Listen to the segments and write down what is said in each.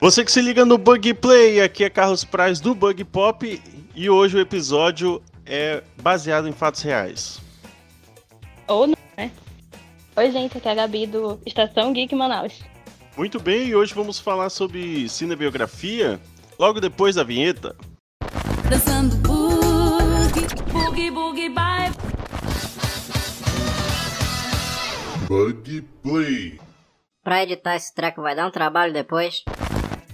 Você que se liga no Bug Play, aqui é Carlos Praz do Bug Pop e hoje o episódio é baseado em fatos reais. Ou não, né? Oi, gente, aqui é a Gabi do Estação Geek Manaus. Muito bem, e hoje vamos falar sobre cinebiografia logo depois da vinheta. Dançando boogie, boogie, boogie, bye. Bug Play. Pra editar esse treco vai dar um trabalho depois.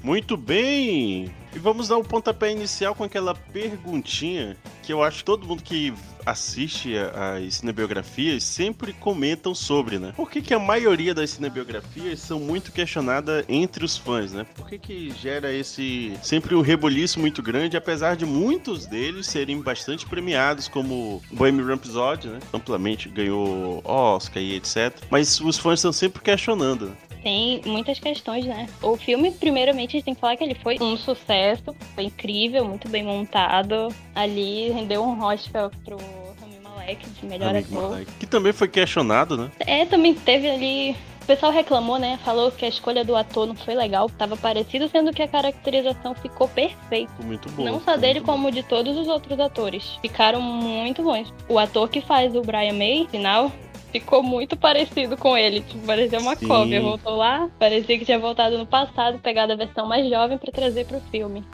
Muito bem! E vamos dar o um pontapé inicial com aquela perguntinha que eu acho que todo mundo que assiste as cinebiografias sempre comentam sobre, né? Por que, que a maioria das cinebiografias são muito questionadas entre os fãs, né? Por que, que gera esse sempre um reboliço muito grande, apesar de muitos deles serem bastante premiados, como Bohemian Rhapsody, né? Amplamente ganhou Oscar e etc. Mas os fãs estão sempre questionando. Tem muitas questões, né? O filme, primeiramente, a gente tem que falar que ele foi um sucesso, foi incrível, muito bem montado. Ali rendeu um Oscar pro Rami Malek de melhor ator. Que também foi questionado, né? É, também teve ali o pessoal reclamou, né? Falou que a escolha do ator não foi legal, tava parecido, sendo que a caracterização ficou perfeita. Muito bom. Não só dele, como de todos os outros atores. Ficaram muito bons. O ator que faz o Brian May, final, ficou muito parecido com ele. Tipo, parecia uma Sim. cópia. Voltou lá, parecia que tinha voltado no passado, pegado a versão mais jovem para trazer pro filme.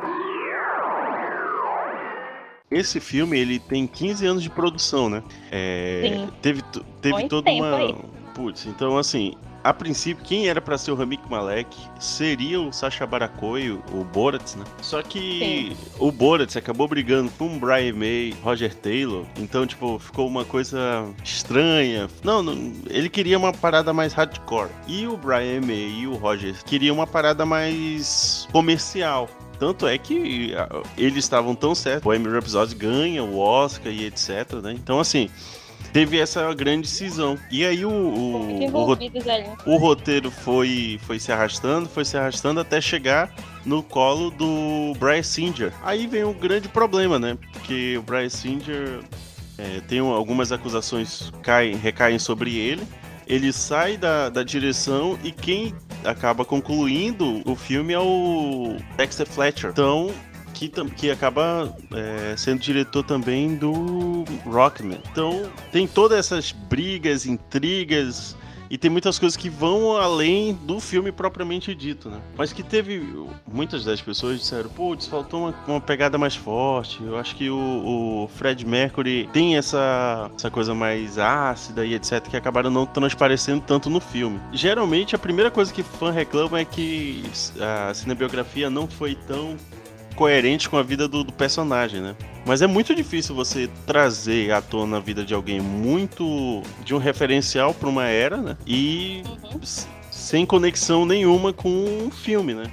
Esse filme, ele tem 15 anos de produção, né? É, Sim. Teve, teve toda uma. Aí. Putz, então assim, a princípio, quem era para ser o Ramik Malek seria o Sacha Barakoi, o Borat, né? Só que Sim. o Borat acabou brigando com o Brian May, Roger Taylor, então, tipo, ficou uma coisa estranha. Não, não, ele queria uma parada mais hardcore. E o Brian May e o Roger queriam uma parada mais comercial. Tanto é que eles estavam tão certos. O Emmy Rhapsody ganha o Oscar e etc, né? Então, assim, teve essa grande cisão. E aí o, o, o, o, roteiro foi, foi se arrastando, foi se arrastando até chegar no colo do Bryce Singer. Aí vem um grande problema, né? Porque o Bryce Singer é, tem algumas acusações caem, recaem sobre ele. Ele sai da, da direção e quem acaba concluindo o filme é o Dexter Fletcher. Então, que, que acaba é, sendo diretor também do Rockman. Então tem todas essas brigas, intrigas e tem muitas coisas que vão além do filme propriamente dito, né? Mas que teve. Muitas das pessoas disseram, putz, faltou uma, uma pegada mais forte. Eu acho que o, o, Fred Mercury tem essa, essa coisa mais ácida e etc. que acabaram não transparecendo tanto no filme. Geralmente, a primeira coisa que fã reclama é que a cinebiografia não foi tão coerente com a vida do, do, personagem, né? Mas é muito difícil você trazer à tona a vida de alguém muito de um referencial para uma era, né? E uhum. sem conexão nenhuma com um filme, né?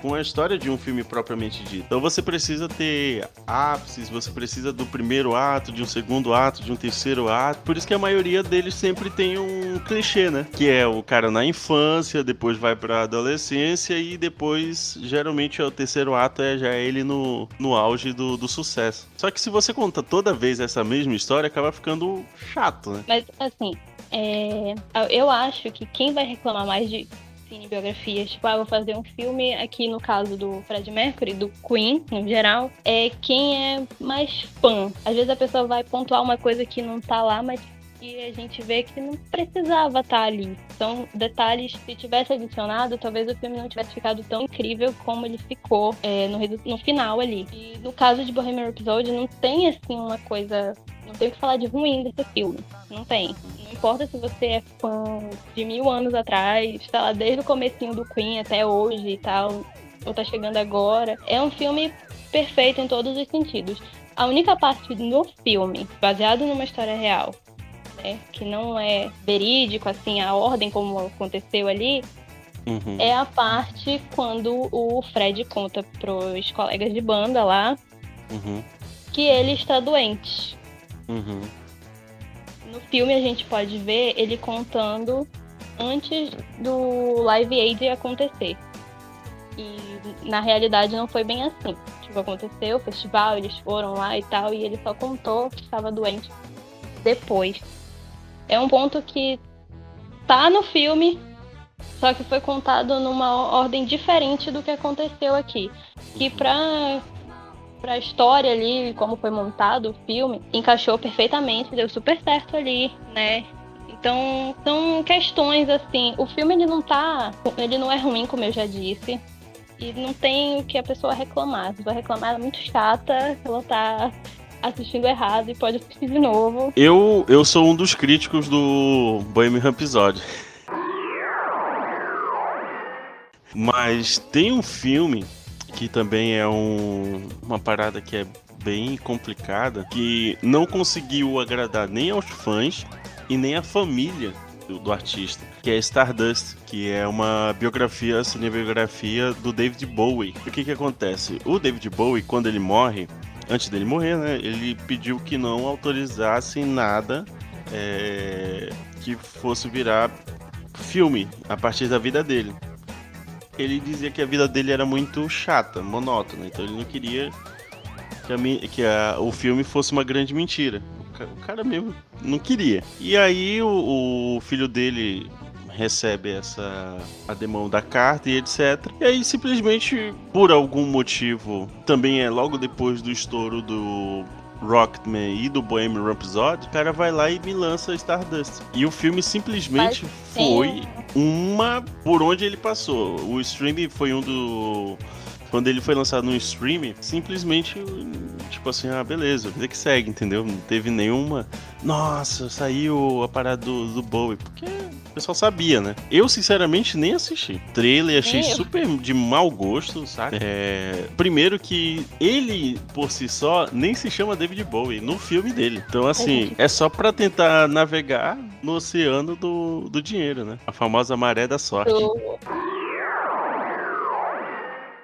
Com a história de um filme propriamente dito. Então você precisa ter ápices, você precisa do primeiro ato, de um segundo ato, de um terceiro ato. Por isso que a maioria deles sempre tem um clichê, né? Que é o cara na infância, depois vai pra adolescência e depois, geralmente, o terceiro ato é já ele no, no auge do, do sucesso. Só que se você conta toda vez essa mesma história, acaba ficando chato, né? Mas, assim, é... eu acho que quem vai reclamar mais de cinebiografias, tipo, ah, vou fazer um filme aqui no caso do Fred Mercury, do Queen, no geral, é quem é mais fã. Às vezes a pessoa vai pontuar uma coisa que não tá lá, mas que a gente vê que não precisava estar tá ali. São detalhes, se tivesse adicionado, talvez o filme não tivesse ficado tão incrível como ele ficou é, no, no final ali. E no caso de Bohemian Rhapsody, não tem assim uma coisa. Não tem o que falar de ruim desse filme. Não tem importa se você é fã de mil anos atrás, tá lá desde o comecinho do Queen até hoje e tal, ou tá chegando agora. É um filme perfeito em todos os sentidos. A única parte no filme, baseado numa história real, né, que não é verídico, assim, a ordem como aconteceu ali, uhum. é a parte quando o Fred conta pros colegas de banda lá uhum. que ele está doente. Uhum. No filme a gente pode ver ele contando antes do Live Aid acontecer. E na realidade não foi bem assim. Tipo, aconteceu o festival, eles foram lá e tal, e ele só contou que estava doente depois. É um ponto que tá no filme, Só que foi contado numa ordem diferente do que aconteceu aqui. Que pra, pra história ali, como foi montado o filme, encaixou perfeitamente, deu super certo ali, né? Então, são questões assim. O filme ele não tá. Ele não é ruim, como eu já disse. E não tem o que a pessoa reclamar. A pessoa reclamar ela é muito chata, ela tá assistindo errado e pode assistir de novo. Eu, eu sou um dos críticos do Bohemian Rhapsody. Mas tem um filme que também é um, uma parada que é bem complicada, que não conseguiu agradar nem aos fãs e nem à família do, do, artista, que é Stardust, que é uma biografia, cinebiografia do David Bowie. O que que acontece? O David Bowie, quando ele morre, antes dele morrer, né, ele pediu que não autorizassem nada é, que fosse virar filme a partir da vida dele. Ele dizia que a vida dele era muito chata, monótona, então ele não queria que, a, que a, o filme fosse uma grande mentira. O cara mesmo não queria. E aí o, o filho dele recebe essa a demão da carta e etc. E aí simplesmente por algum motivo, também é logo depois do estouro do Rocketman e do Bohemian Rhapsody, o cara vai lá e me lança Stardust. E o filme simplesmente foi uma por onde ele passou. O streaming foi um do quando ele foi lançado no streaming, simplesmente, tipo assim, ah, beleza, vida que segue, entendeu? Não teve nenhuma. Nossa, saiu a parada do, do Bowie. Porque pessoal sabia, né? Eu, sinceramente, nem assisti. Trailer achei super de mau gosto, sabe? É... Primeiro que ele, por si só, nem se chama David Bowie no filme dele. Então, assim, é só pra tentar navegar no oceano do, do dinheiro, né? A famosa maré da sorte. Eu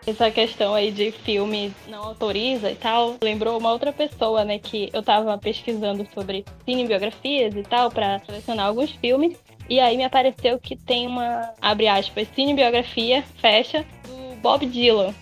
essa questão aí de filme não autoriza e tal, lembrou uma outra pessoa, né, que eu tava pesquisando sobre cinebiografias e tal, para selecionar alguns filmes, e aí me apareceu que tem uma, abre aspas, cinebiografia, fecha, do Bob Dylan.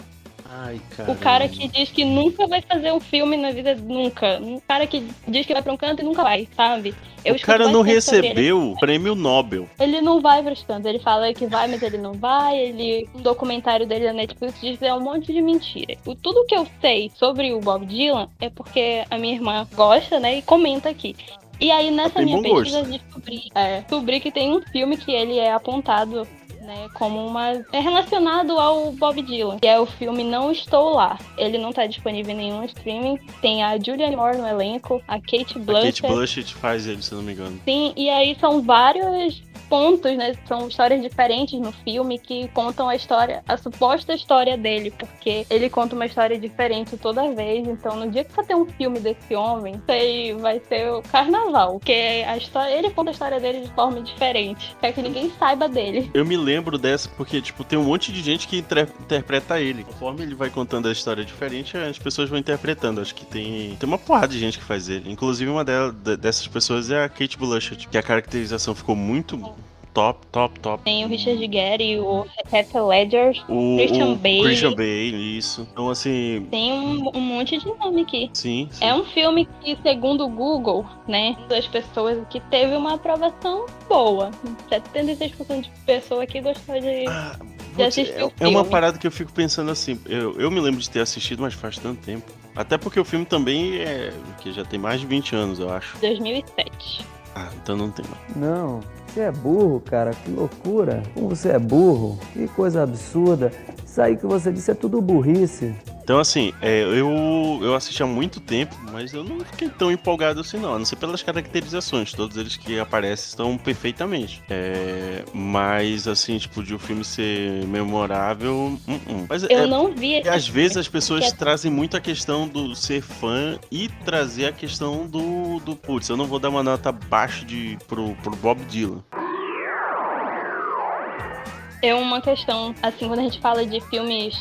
Ai, o cara que diz que nunca vai fazer um filme na vida, nunca. Um cara que diz que vai pra um canto e nunca vai, sabe? Eu o cara não recebeu o prêmio Nobel. Ele não vai pros cantos. Ele fala que vai, mas ele não vai. Ele, um documentário dele na Netflix diz que é um monte de mentira. O, tudo que eu sei sobre o Bob Dylan é porque a minha irmã gosta, né? E comenta aqui. E aí, nessa minha pesquisa, descobri, é, descobri que tem um filme que ele é apontado né, como uma é relacionado ao Bob Dylan, que é o filme Não Estou Lá. Ele não está disponível em nenhum streaming. Tem a Julianne Moore no elenco, a Kate Blanchett. A Kate Blanchett faz ele, se não me engano. Sim, e aí são vários pontos, né? São histórias diferentes no filme que contam a história, a suposta história dele, porque ele conta uma história diferente toda vez. Então, no dia que for ter um filme desse homem, sei, vai ser o carnaval, porque a história, ele conta a história dele de forma diferente, quer que ninguém saiba dele. Eu me lembro dessa porque, tipo, tem um monte de gente que interpreta ele. Conforme ele vai contando a história diferente, as pessoas vão interpretando. Acho que tem, tem uma porrada de gente que faz ele. Inclusive, uma delas, dessas pessoas é a Kate Blanchett, que a caracterização ficou muito top, top, top. Tem o Richard Gere, o Heath Ledger, o Christian Bale. Christian Bale, isso. Então, assim... Tem um, um monte de nome aqui. Sim, sim, É um filme que, segundo o Google, né, das pessoas que teve uma aprovação boa. 76% de pessoas aqui gostou de... Ah, de assistir é, o filme. é uma parada que eu fico pensando assim. Eu, eu me lembro de ter assistido, mas faz tanto tempo. Até porque o filme também é. que já tem mais de 20 anos, eu acho. 2007. Ah, então não tem mais. Não. Você é burro, cara, que loucura. Como você é burro, que coisa absurda. Isso aí que você disse é tudo burrice. Então, assim, é, eu, eu assisti há muito tempo, mas eu não fiquei tão empolgado assim, não. A não ser pelas caracterizações. Todos eles que aparecem estão perfeitamente. É, mas, assim, tipo, de o um filme ser memorável. Uh -uh. Mas, eu é, não vi. Às vezes as pessoas que... trazem muito a questão do ser fã e trazer a questão do, do putz, eu não vou dar uma nota baixa de, pro, pro Bob Dylan é uma questão, assim, quando a gente fala de filmes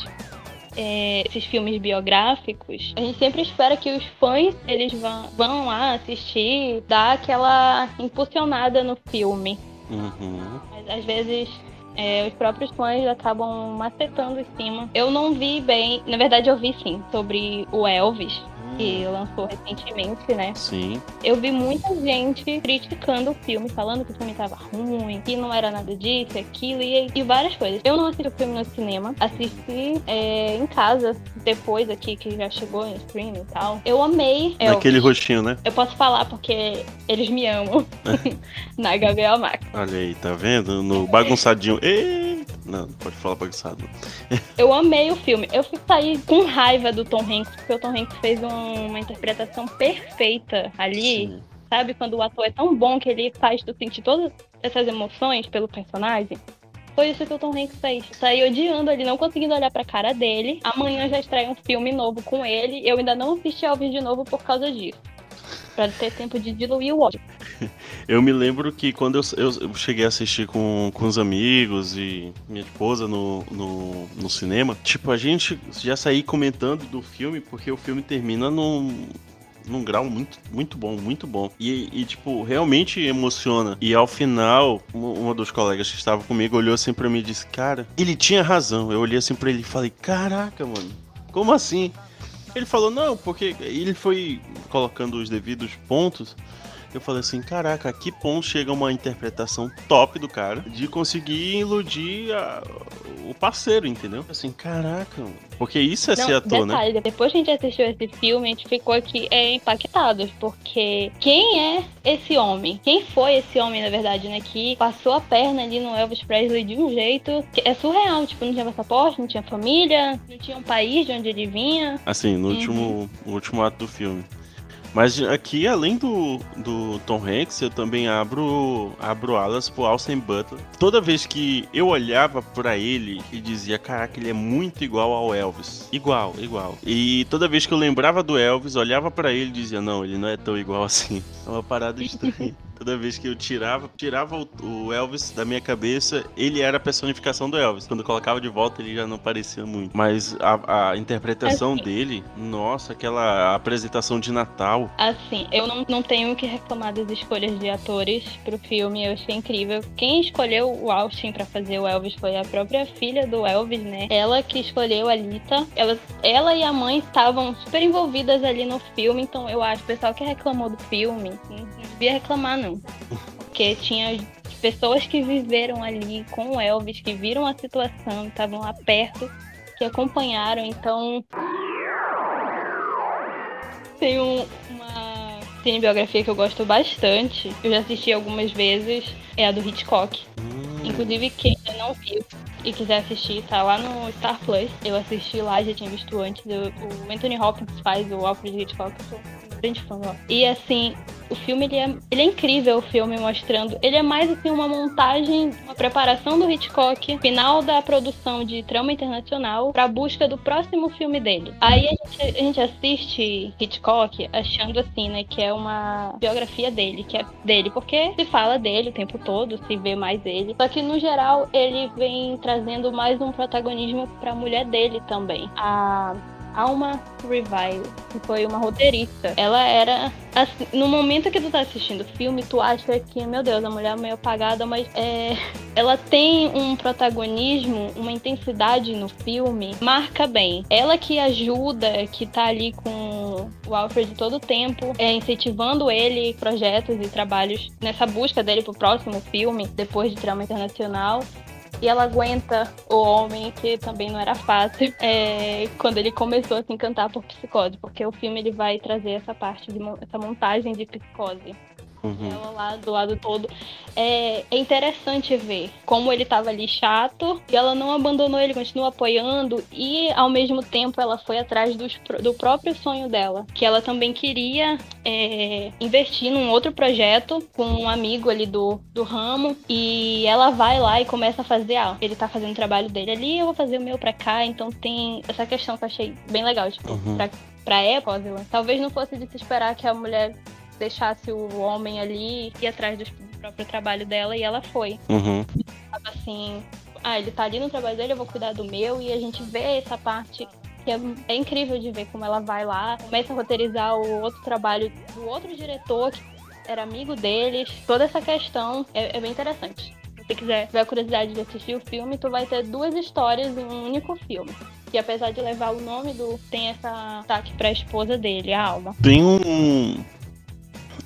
é, esses filmes biográficos, a gente sempre espera que os fãs eles vão, vão lá assistir, dar aquela impulsionada no filme. Uhum. Mas às vezes é, os próprios fãs acabam macetando em cima. Eu não vi bem, na verdade eu vi sim, sobre o Elvis. Que lançou recentemente, né? Sim. Eu vi muita gente criticando o filme, falando que o filme tava ruim, que não era nada disso, aquilo e, e várias coisas. Eu não assisti o filme no cinema, assisti é, em casa, depois aqui, que já chegou no stream e tal. Eu amei. Elvis. Naquele roxinho, né? Eu posso falar porque eles me amam. Na Gabriel Max. Olha aí, tá vendo? No bagunçadinho. Eita! Não, pode falar bagunçado. Eu amei o filme. Eu sair com raiva do Tom Hanks, porque o Tom Hanks fez um- uma interpretação perfeita ali. Sim. Sabe? Quando o ator é tão bom que ele faz tu sentir todas essas emoções pelo personagem. Foi isso que o Tom Hanks fez. Saí odiando ele, não conseguindo olhar pra cara dele. Amanhã já estreia um filme novo com ele. Eu ainda não assisti Elvis de novo por causa disso. Pra ter tempo de diluir o ódio. Eu me lembro que quando eu, eu- cheguei a assistir com, com os amigos e minha esposa no, no, no cinema, tipo, a gente já saí comentando do filme porque o filme termina num, num grau muito, muito bom, muito bom. E, e, tipo, realmente emociona. E ao final, um, uma dos colegas que estava comigo olhou assim pra mim e disse: Cara, ele tinha razão. Eu olhei assim pra ele e falei: Caraca, mano, como assim? Ele falou: Não, porque ele foi colocando os devidos pontos. Eu falei assim, caraca, a que ponto chega uma interpretação top do cara de conseguir iludir a- o parceiro, entendeu? Assim, caraca. Porque isso é ser ator, né? depois que a gente assistiu esse filme, a gente ficou aqui é, impactados, porque quem é esse homem? Quem foi esse homem, na verdade, né? Que passou a perna ali no Elvis Presley de um jeito que é surreal. Tipo, não tinha passaporte, não tinha família, não tinha um país de onde ele vinha. Assim, no Uhum. último, no último ato do filme. Mas aqui, além do, do Tom Hanks, eu também abro, abro alas pro Austin Butler. Toda vez que eu olhava pra ele e dizia, caraca, ele é muito igual ao Elvis. Igual, igual. E toda vez que eu lembrava do Elvis, olhava pra ele e dizia, não, ele não é tão igual assim. É uma parada estranha. Toda vez que eu tirava, tirava o, Elvis da minha cabeça, ele era a personificação do Elvis. Quando eu colocava de volta, ele já não parecia muito. Mas a, a interpretação Assim. dele, nossa, aquela apresentação de Natal. Assim, eu não, não tenho o que reclamar das escolhas de atores pro filme, eu achei incrível. Quem escolheu o Austin pra fazer o Elvis foi a própria filha do Elvis, né? Ela que escolheu a Lita. Ela, ela e a mãe estavam super envolvidas ali no filme, então eu acho, o pessoal que reclamou do filme, não devia reclamar, não. Porque tinha pessoas que viveram ali com o Elvis, que viram a situação, estavam lá perto, que acompanharam, então tem um- uma cinebiografia que eu gosto bastante. Eu já assisti algumas vezes. É a do Hitchcock. Hum, Inclusive, quem ainda não viu e quiser assistir, tá lá no Star Plus. Eu assisti lá, já tinha visto antes. Eu- o Anthony Hopkins faz o Alfred Hitchcock. Grande fã. ó. E assim, o filme ele é, ele é incrível, o filme mostrando. Ele é mais assim uma montagem, uma preparação do Hitchcock, final da produção de Trama Internacional, pra busca do próximo filme dele. Aí a gente, a gente assiste Hitchcock achando assim, né, que é uma biografia dele, que é dele, porque se fala dele o tempo todo, se vê mais ele. Só que no geral ele vem trazendo mais um protagonismo pra mulher dele também. A Alma Revile, que foi uma roteirista. Ela era. assim, no momento que tu tá assistindo o filme, tu acha que, meu Deus, a mulher é meio apagada, mas é, ela tem um protagonismo, uma intensidade no filme, marca bem. Ela que ajuda, que tá ali com o Alfred todo o tempo, é, incentivando ele projetos e trabalhos nessa busca dele pro próximo filme, depois de Trama Internacional. E ela aguenta o homem, que também não era fácil, é, quando ele começou a se encantar por psicose, porque o filme ele vai trazer essa parte, de, essa montagem de psicose uhum. ela lá do lado todo. É, é interessante ver como ele tava ali chato e ela não abandonou ele, continua apoiando e ao mesmo tempo ela foi atrás dos do próprio sonho dela, que ela também queria é, investir num outro projeto com um amigo ali do, do ramo e ela vai lá e começa a fazer, ah, ele tá fazendo o trabalho dele ali, eu vou fazer o meu pra cá, então tem essa questão que eu achei bem legal, tipo, Uhum. pra, pra época, talvez não fosse de se esperar que a mulher deixasse o homem ali e ir atrás do próprio trabalho dela e ela foi. Uhum. Assim, ah, ele tá ali no trabalho dele, eu vou cuidar do meu e a gente vê essa parte que é, é incrível de ver como ela vai lá, começa a roteirizar o outro trabalho do outro diretor que era amigo deles, toda essa questão é, é bem interessante. você quiser tiver a curiosidade de assistir o filme, tu vai ter duas histórias em um único filme. Que apesar de levar o nome do. tem essa ataque pra esposa dele, a Alma. Tem um.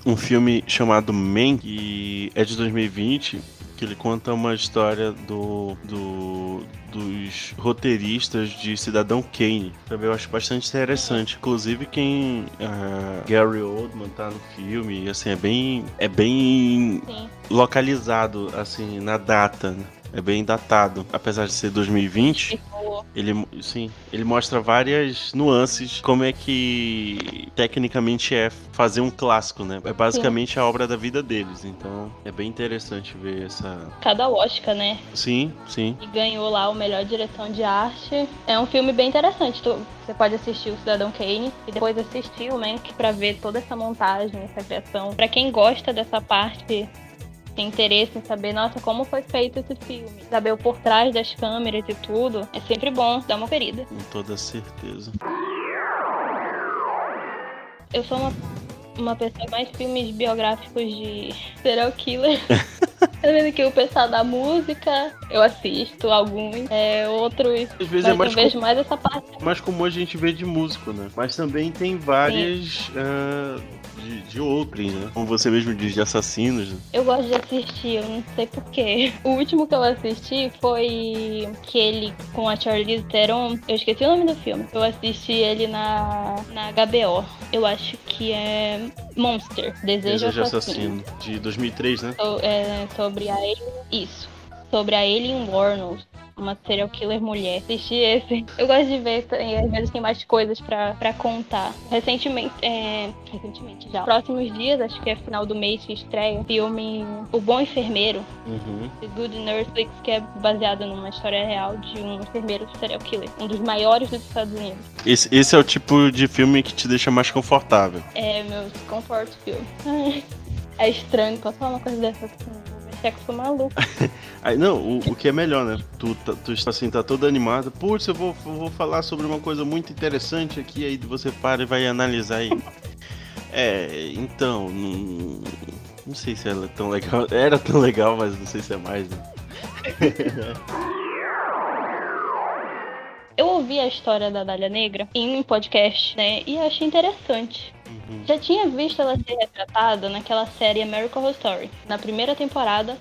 Um filme chamado Man, que é de 2020, que ele conta uma história do, do dos roteiristas de Cidadão Kane. Também eu acho bastante interessante. Inclusive quem uh, Gary Oldman tá no filme, assim, é bem é bem Sim. localizado assim na data, né? É bem datado, apesar de ser 2020. Ele, sim, ele mostra várias nuances, como é que tecnicamente é fazer um clássico, né? É basicamente sim. a obra da vida deles, então é bem interessante ver essa. Cada Oscar, né? Sim, sim. E ganhou lá o melhor direção de arte. É um filme bem interessante. Você pode assistir o Cidadão Kane e depois assistir o Mank para ver toda essa montagem, essa criação. Para quem gosta dessa parte tem interesse em saber, nossa, como foi feito esse filme, saber o por trás das câmeras e tudo, é sempre bom dar uma ferida. Com toda certeza. Eu sou uma, uma pessoa mais filmes biográficos de serial killer. Tá vendo que o pessoal da música, eu assisto alguns, é, outros. Às vezes é mais eu vejo mais essa parte. Mais comum a gente ver de músico, né? Mas também tem várias uh, de, de outros, né? Como você mesmo diz, de assassinos. Né? Eu gosto de assistir, eu não sei porquê. O último que eu assisti foi aquele com a Charlize Theron. Eu esqueci o nome do filme. Eu assisti ele na, na HBO. Eu acho que é Monster, Desejo, Desejo Assassino. Assassino. De 2003, né? So, é, sobre a. Isso. Sobre a Alien Warnos uma serial killer mulher. Assisti esse. Eu gosto de ver, e às vezes tem mais coisas pra, pra contar. Recentemente, é, recentemente já, próximos dias, acho que é final do mês que estreia, filme O Bom Enfermeiro, Uhum. The Good Nurse, que é baseado numa história real de um enfermeiro serial killer, um dos maiores dos Estados Unidos. Esse, esse é o tipo de filme que te deixa mais confortável. É meu comfort filme. É estranho, posso falar uma coisa dessa assim? Sexo maluco. Aí, não, o, o que é melhor, né? Tu, tá, tu está assim, tá toda animada. Putz, eu vou, vou falar sobre uma coisa muito interessante aqui, aí você para e vai analisar aí. é, então, não, não sei se ela é tão legal. Era tão legal, mas não sei se é mais, né? Eu ouvi a história da Dália Negra em um podcast, né? E achei interessante. Uhum. Já tinha visto ela ser retratada naquela série American Horror Story. Na primeira temporada,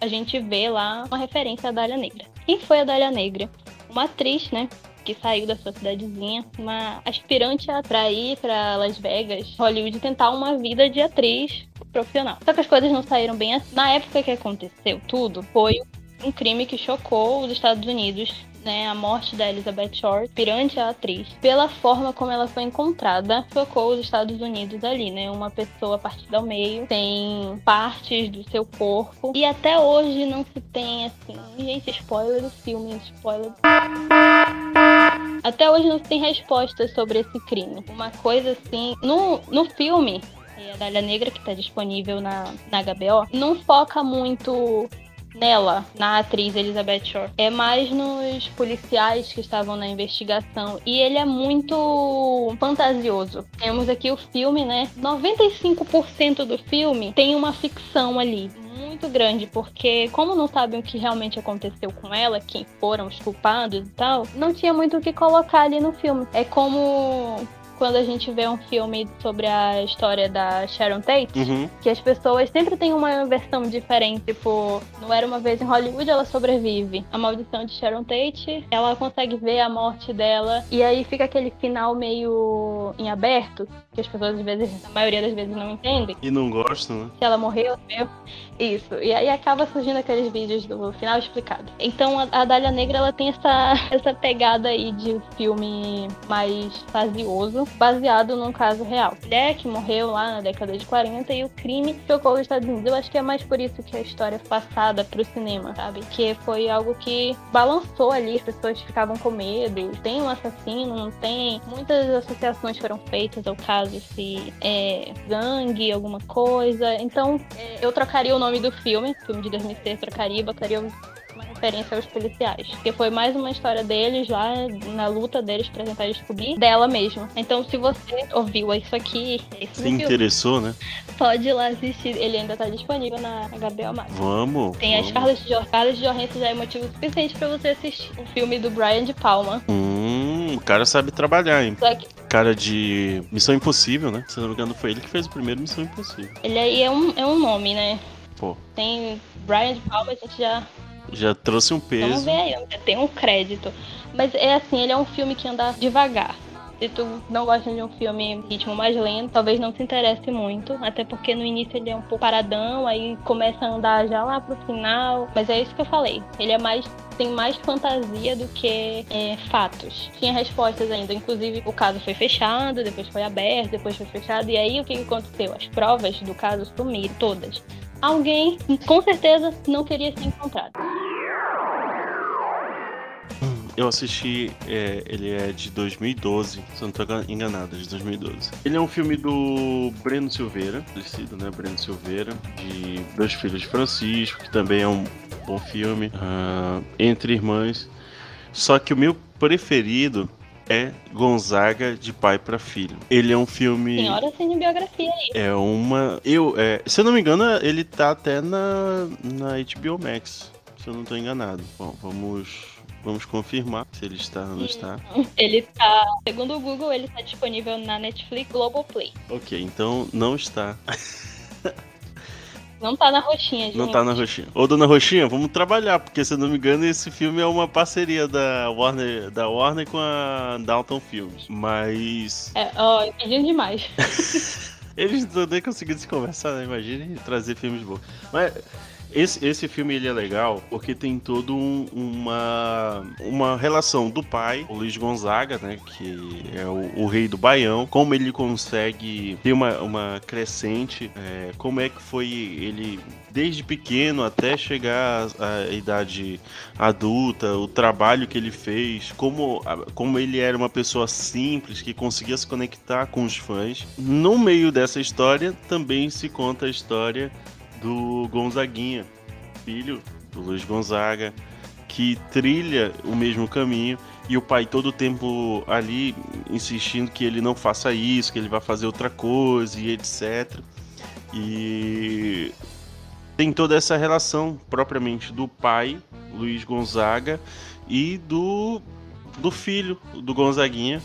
a gente vê lá uma referência à Dália Negra. Quem foi a Dália Negra? Uma atriz, né? Que saiu da sua cidadezinha, uma aspirante a atrair para Las Vegas, Hollywood, tentar uma vida de atriz profissional. Só que as coisas não saíram bem assim. Na época que aconteceu tudo, foi um crime que chocou os Estados Unidos né, a morte da Elizabeth Short, pirante a atriz, pela forma como ela foi encontrada, chocou os Estados Unidos ali, né? Uma pessoa partida ao meio, tem partes do seu corpo, e até hoje não se tem, assim, gente, spoiler do filme, spoiler. Até hoje não se tem respostas sobre esse crime. Uma coisa assim, no, no filme, a Dália Negra, que está disponível na, na HBO, não foca muito nela, na atriz Elizabeth Shore. É mais nos policiais que estavam na investigação. E ele é muito fantasioso. Temos aqui o filme, né? 95% do filme tem uma ficção ali. Muito grande, porque como não sabem o que realmente aconteceu com ela, quem foram os culpados e tal, não tinha muito o que colocar ali no filme. É como quando a gente vê um filme sobre a história da Sharon Tate, Uhum. que as pessoas sempre têm uma versão diferente. Tipo, não era uma vez em Hollywood, ela sobrevive. A maldição de Sharon Tate, ela consegue ver a morte dela. E aí fica aquele final meio em aberto, que as pessoas, às vezes, a maioria das vezes, não entendem. E não gostam, né? Que ela morreu, meu. Isso. E aí acaba surgindo aqueles vídeos do final explicado. Então a, a Dália Negra, ela tem essa, essa pegada aí de filme mais fazioso, baseado num caso real. Mulher que morreu lá na década de 40 e o crime chocou os Estados Unidos. Eu acho que é mais por isso que a história é passada pro cinema, sabe? Que foi algo que balançou ali, as pessoas ficavam com medo. Tem um assassino, não tem? Muitas associações foram feitas ao caso, se é gangue, alguma coisa. Então, é, eu trocaria o nome do filme, filme de 2006, trocaria, botaria referência aos policiais. Porque foi mais uma história deles lá, na luta deles pra tentar descobrir dela mesmo. Então, se você ouviu isso aqui, Se interessou, né? Pode ir lá assistir. Ele ainda tá disponível na HBO Max. Vamos. Tem vamos. as Scarlett Johansson. Scarlett Johansson já é motivo suficiente pra você assistir o filme do Brian de Palma. Hum, o cara sabe trabalhar, hein? Só que Cara de Missão Impossível, né? Se não me engano, foi ele que fez o primeiro Missão Impossível. ele aí é um, é um nome, né? Pô, Tem Brian de Palma, a gente já já trouxe um Vamos peso. ver aí, tem um crédito. Mas é assim, ele é um filme que anda devagar. Se tu não gosta de um filme ritmo mais lento, talvez não se interesse muito. Até porque no início ele é um pouco paradão, aí começa a andar já lá pro final. Mas é isso que eu falei. Ele é mais. tem mais fantasia do que é, fatos. Tinha respostas ainda. Inclusive, o caso foi fechado, depois foi aberto, depois foi fechado. E aí o que que aconteceu? As provas do caso sumiram, todas. Alguém, com certeza, não queria ser encontrado. Eu assisti, é, ele é de 2012, se eu não tô enganado, é de 2012. Ele é um filme do Breno Silveira, falecido, né? Breno Silveira, de Dois Filhos de Francisco, que também é um bom filme, ah, Entre Irmãs. Só que o meu preferido é Gonzaga de pai para filho. Ele é um filme. Senhora cinebiografia aí. É uma. Eu, é, se eu não me engano, ele tá até na, na HBO Max. Se eu não tô enganado. Bom, vamos. Vamos confirmar se ele está ou não está. Ele tá, segundo o Google, ele tá disponível na Netflix Globoplay. Ok, então não está. Não tá na roxinha, gente. Não tá na Roxinha. Ô, dona Roxinha, vamos trabalhar, porque se eu não me engano, esse filme é uma parceria da Warner, da Warner com a Dalton Films. Mas. É, ó, pedindo demais. Eles não nem conseguiram se conversar, né? Imagine trazer filmes bons. Mas esse, esse filme ele é legal porque tem todo um- uma, uma relação do pai, o Luiz Gonzaga, né? Que é o, o rei do Baião. Como ele consegue ter uma, uma crescente, é, como é que foi ele desde pequeno até chegar à, à idade adulta, o trabalho que ele fez, como, como ele era uma pessoa simples que conseguia se conectar com os fãs. No meio dessa história também se conta a história do Gonzaguinha, filho do Luiz Gonzaga, que trilha o mesmo caminho e o pai todo o tempo ali insistindo que ele não faça isso, que ele vai fazer outra coisa e etc. E tem toda essa relação propriamente do pai, Luiz Gonzaga, e do, do filho do Gonzaguinha.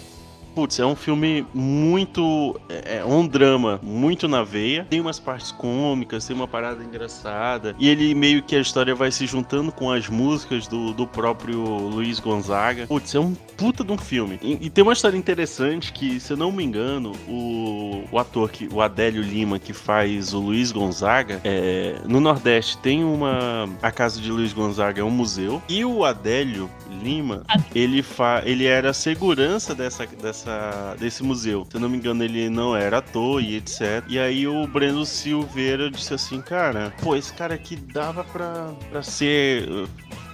Putz, é um filme muito. É é um drama muito na veia. Tem umas partes cômicas, tem uma parada engraçada. E ele meio que a história vai se juntando com as músicas do, do próprio Luiz Gonzaga. Putz, é um puta de um filme. E, e tem uma história interessante que, se eu não me engano, o, o ator, que, o Adélio Lima, que faz o Luiz Gonzaga, é, no Nordeste tem uma. A casa de Luiz Gonzaga é um museu. E o Adélio Lima, ele, fa, ele era segurança dessa, dessa, desse museu. Se eu não me engano, ele não era ator e etc. E aí o Breno Silveira disse assim, cara, pô, esse cara aqui dava pra, pra ser.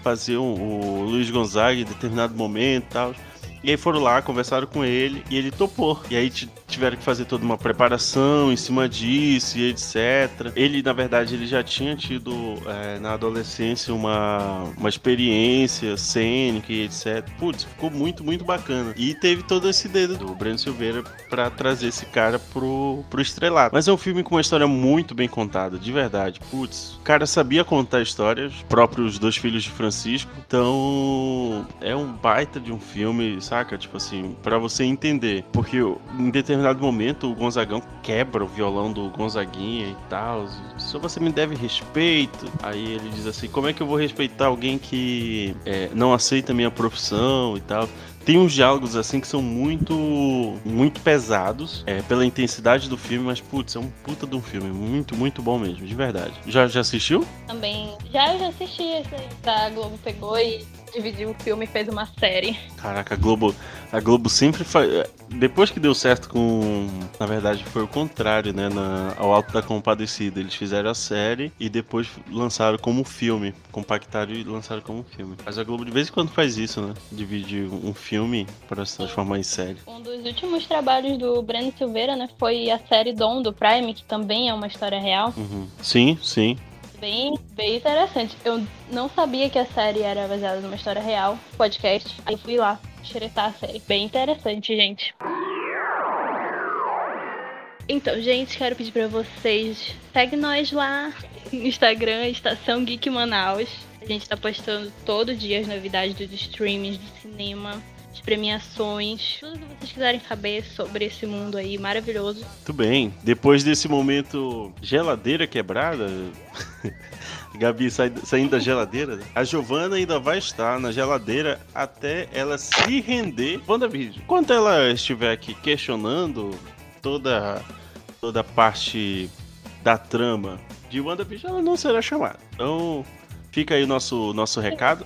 fazer um- o Luiz Gonzaga em determinado momento e tal. E aí foram lá, conversaram com ele e ele topou. E aí tiveram que fazer toda uma preparação em cima disso e etc. Ele, na verdade, ele já tinha tido é, na adolescência uma, uma experiência cênica e etc. Putz, ficou muito, muito bacana. E teve todo esse dedo do Breno Silveira pra trazer esse cara pro, pro estrelado. Mas é um filme com uma história muito bem contada, de verdade. Putz, o cara sabia contar histórias, próprios dois filhos de Francisco. Então, é um baita de um filme, saca? Tipo assim, pra você entender. Porque em determinado momento o Gonzagão quebra o violão do Gonzaguinha e tal. Só você me deve respeito. Aí ele diz assim: como é que eu vou respeitar alguém que é, não aceita a minha profissão e tal? Tem uns diálogos assim que são muito muito pesados é, pela intensidade do filme, mas putz, é um puta de um filme. Muito, muito bom mesmo, de verdade. Já, já assistiu? Também. Já já assisti esse aí. Da Globo pegou e dividiu o filme e fez uma série. Caraca, a Globo, a Globo sempre faz. Depois que deu certo com. Na verdade, foi o contrário, né? Na, ao Alto da Compadecida. Eles fizeram a série e depois lançaram como filme. Compactaram e lançaram como filme. Mas a Globo de vez em quando faz isso, né? Divide um filme para se transformar em série. Um dos últimos trabalhos do Breno Silveira, né, foi a série Dom do Prime, que também é uma história real. Uhum. Sim, sim. Bem, bem interessante. Eu não sabia que a série era baseada numa história real, podcast. Aí fui lá xeretar a série. Bem interessante, gente. Então, gente, quero pedir para vocês, segue nós lá no Instagram, Estação Geek Manaus. A gente tá postando todo dia as novidades dos streamings do cinema, as premiações, tudo que vocês quiserem saber sobre esse mundo aí maravilhoso. Muito bem. Depois desse momento geladeira quebrada, Gabi saindo da geladeira, né? a Giovana ainda vai estar na geladeira até ela se render. WandaVision. Quando ela estiver aqui questionando toda toda a parte da trama de WandaVision, ela não será chamada. Então, Fica aí o nosso, nosso recado.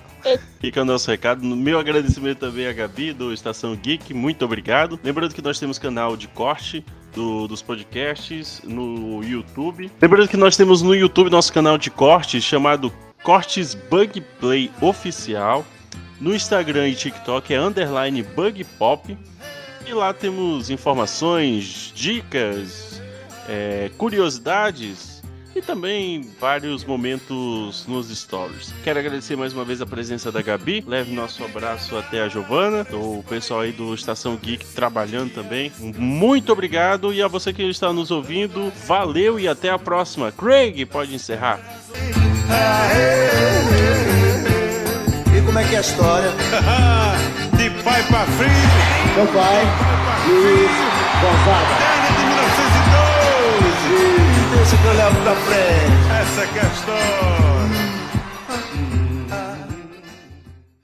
Fica o nosso recado. Meu agradecimento também a Gabi, do Estação Geek. Muito obrigado. Lembrando que nós temos canal de corte do, dos podcasts no YouTube. Lembrando que nós temos no YouTube nosso canal de corte chamado Cortes Bug Play Oficial. No Instagram e TikTok é underline Bug Pop. E lá temos informações, dicas, é, curiosidades e também vários momentos nos stories. Quero agradecer mais uma vez a presença da Gabi. Leve nosso abraço até a Giovana, o pessoal aí do Estação Geek trabalhando também. Muito obrigado e a você que está nos ouvindo, valeu e até a próxima. Craig, pode encerrar. E como é que é a história? de pai para filho. Meu pai, Luiz Gonzaga que da frente. Essa é questão.